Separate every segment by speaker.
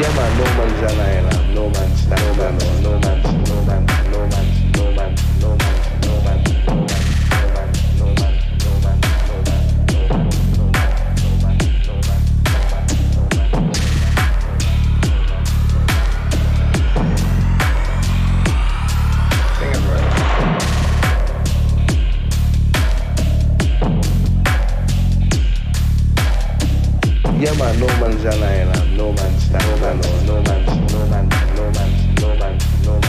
Speaker 1: Yeah man, no man's no no man, no no no no no no no no no no no no no no no no no man's no man's no man's no man's no man's no man's no man's no man's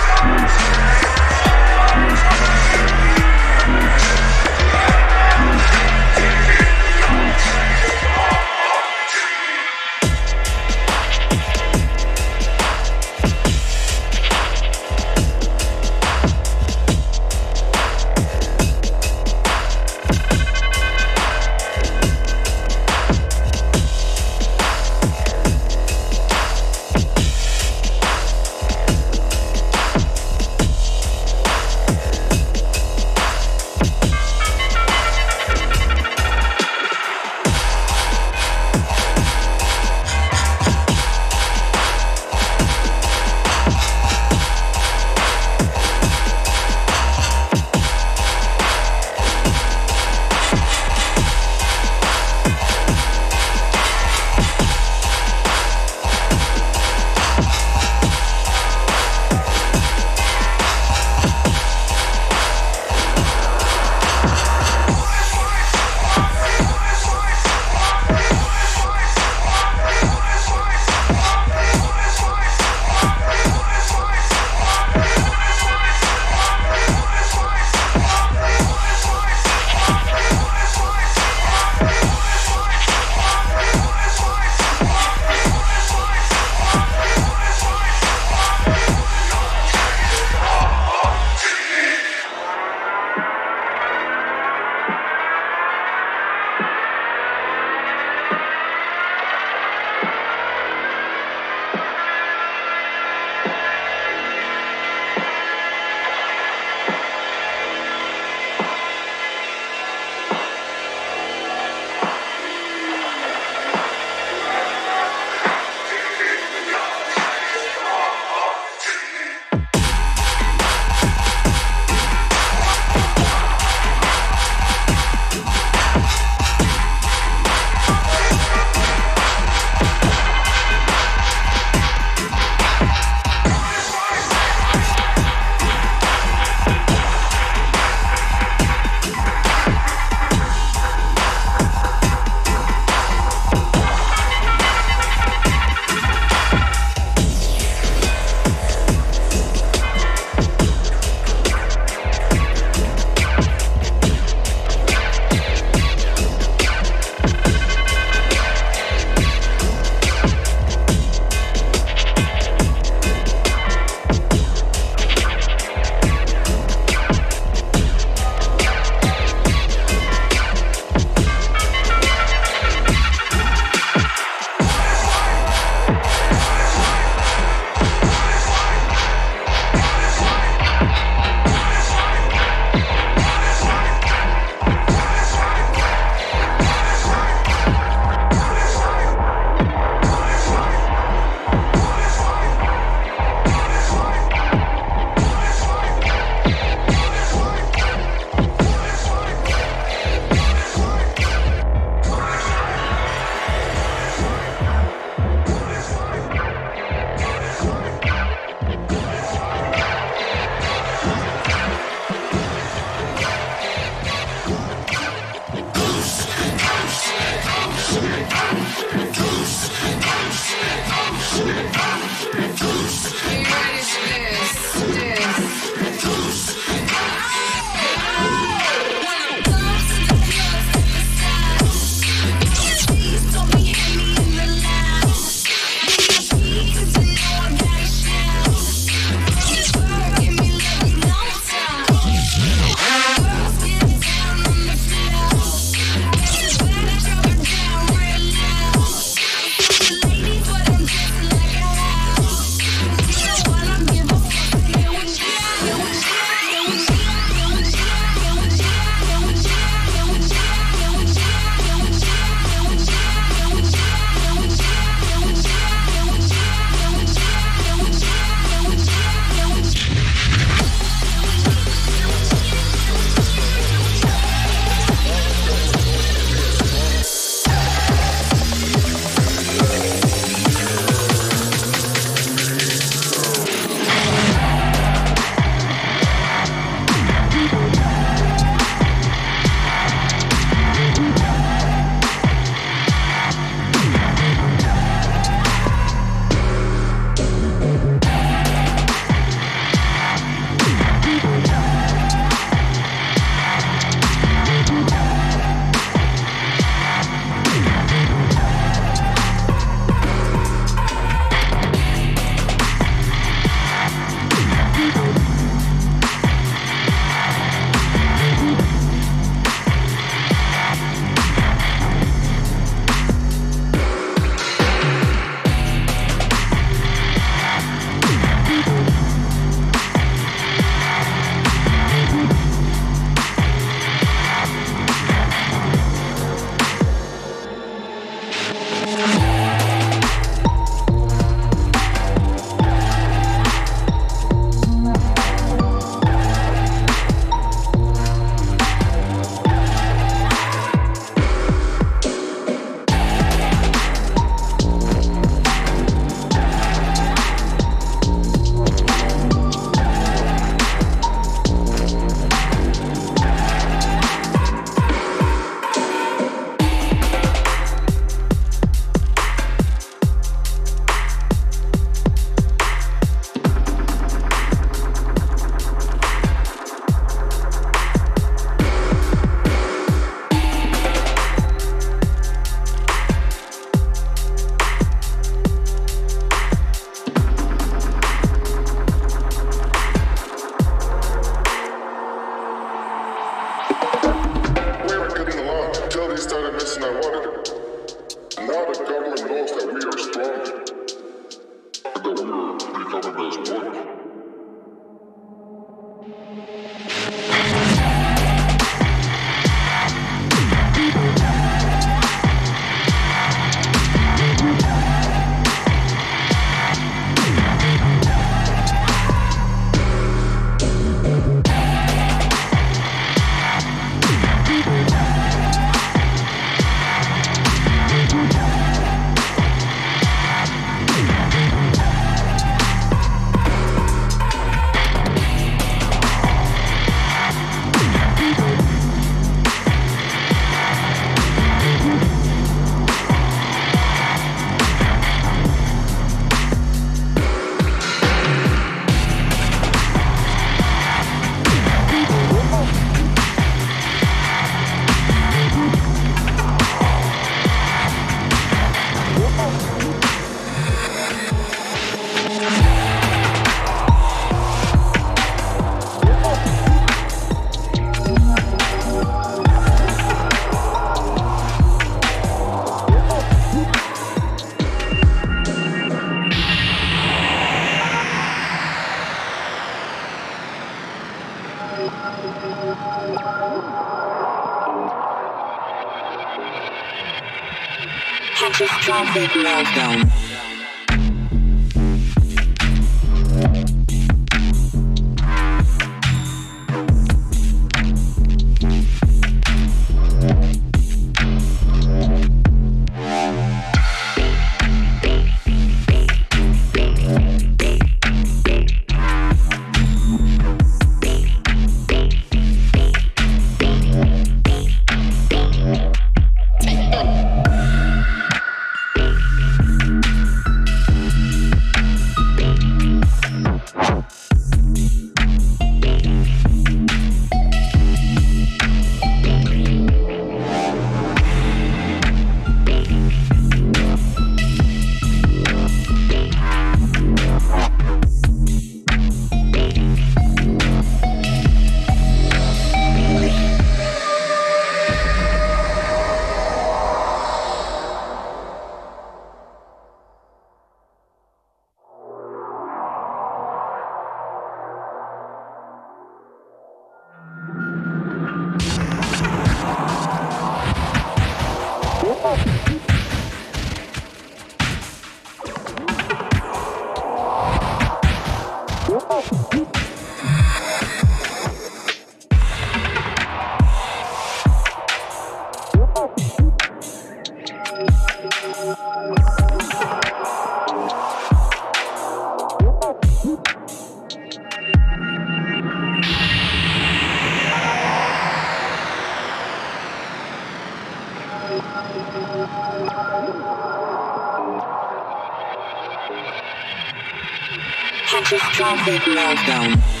Speaker 2: Trumpet Meltdown.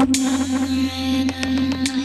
Speaker 3: i'm Thank you.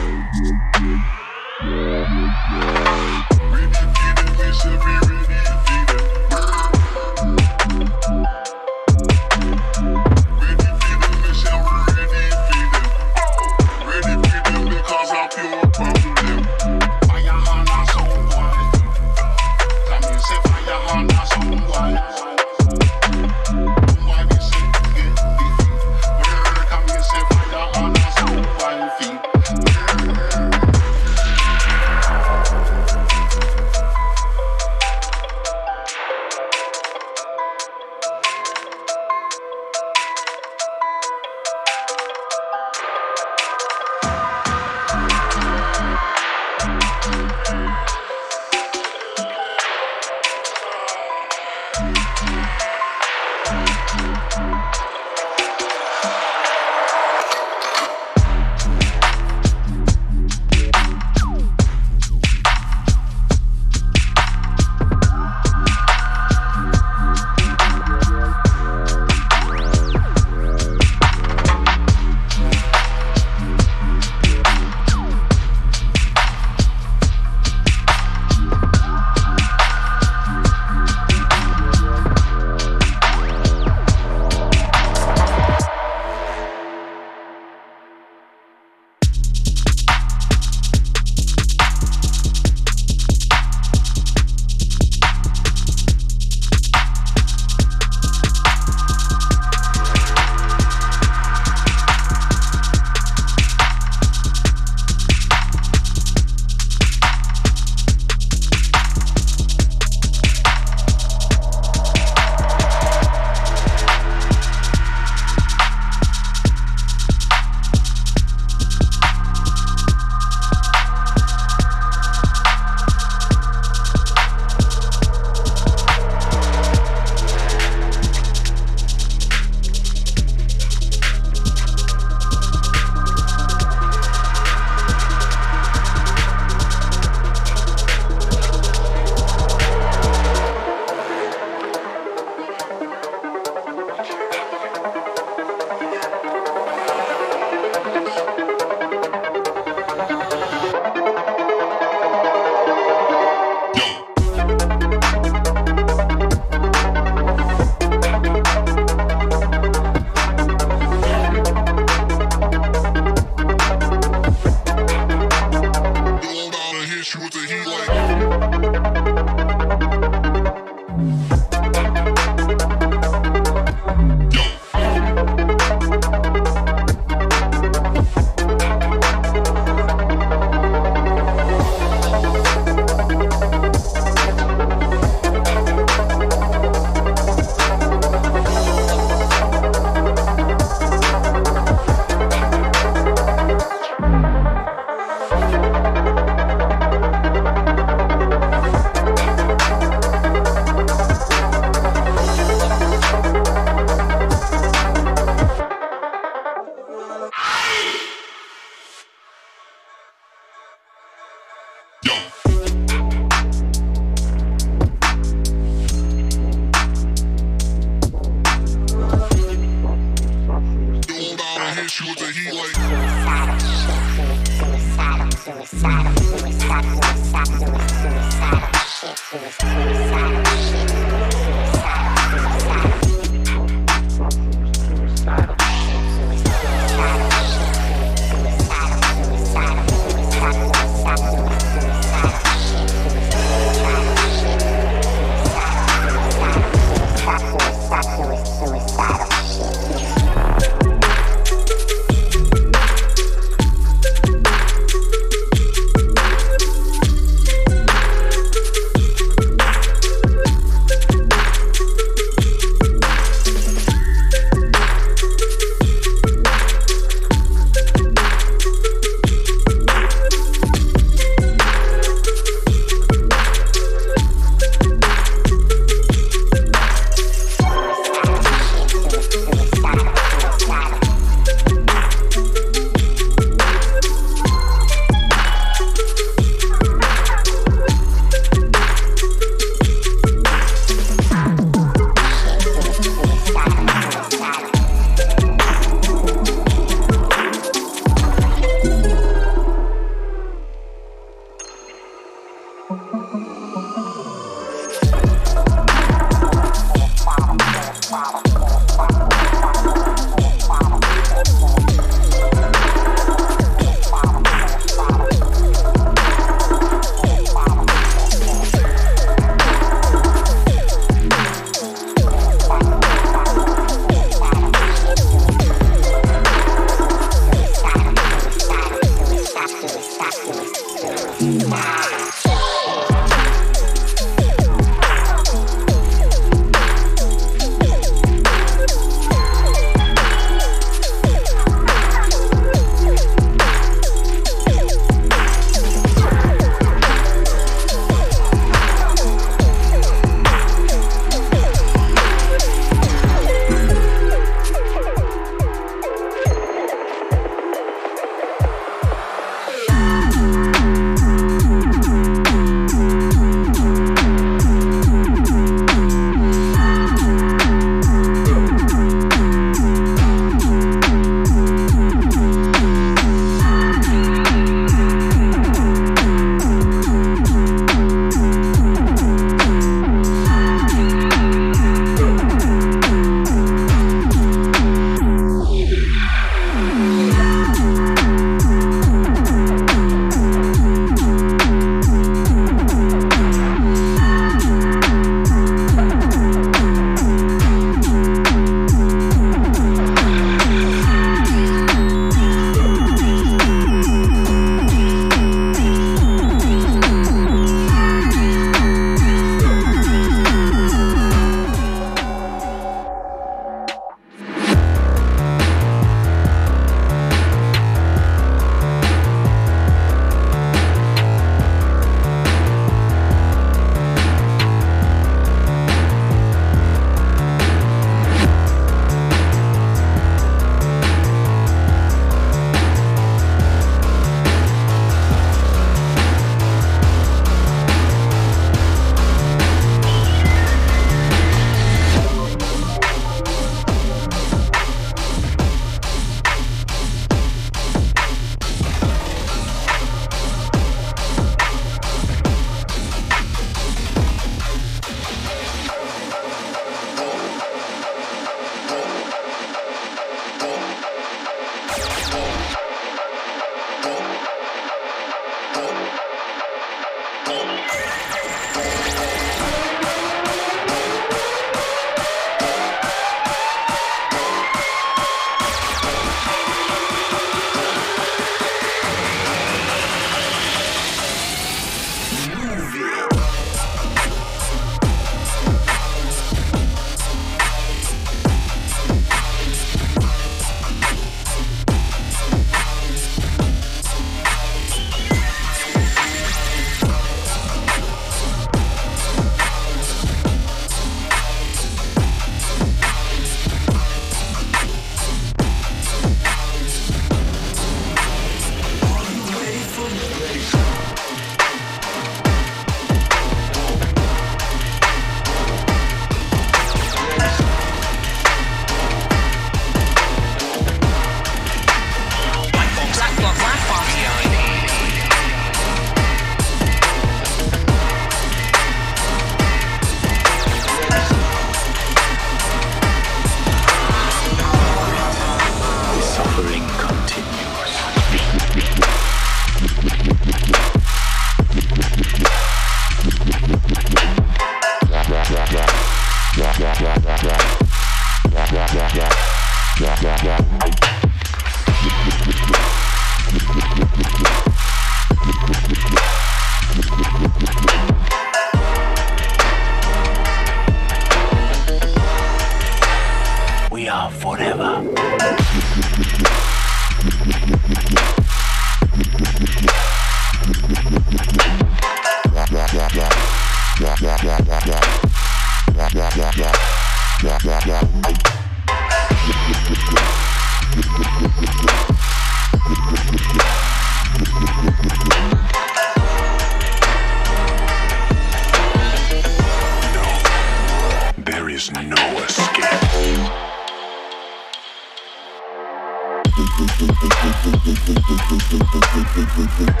Speaker 3: people.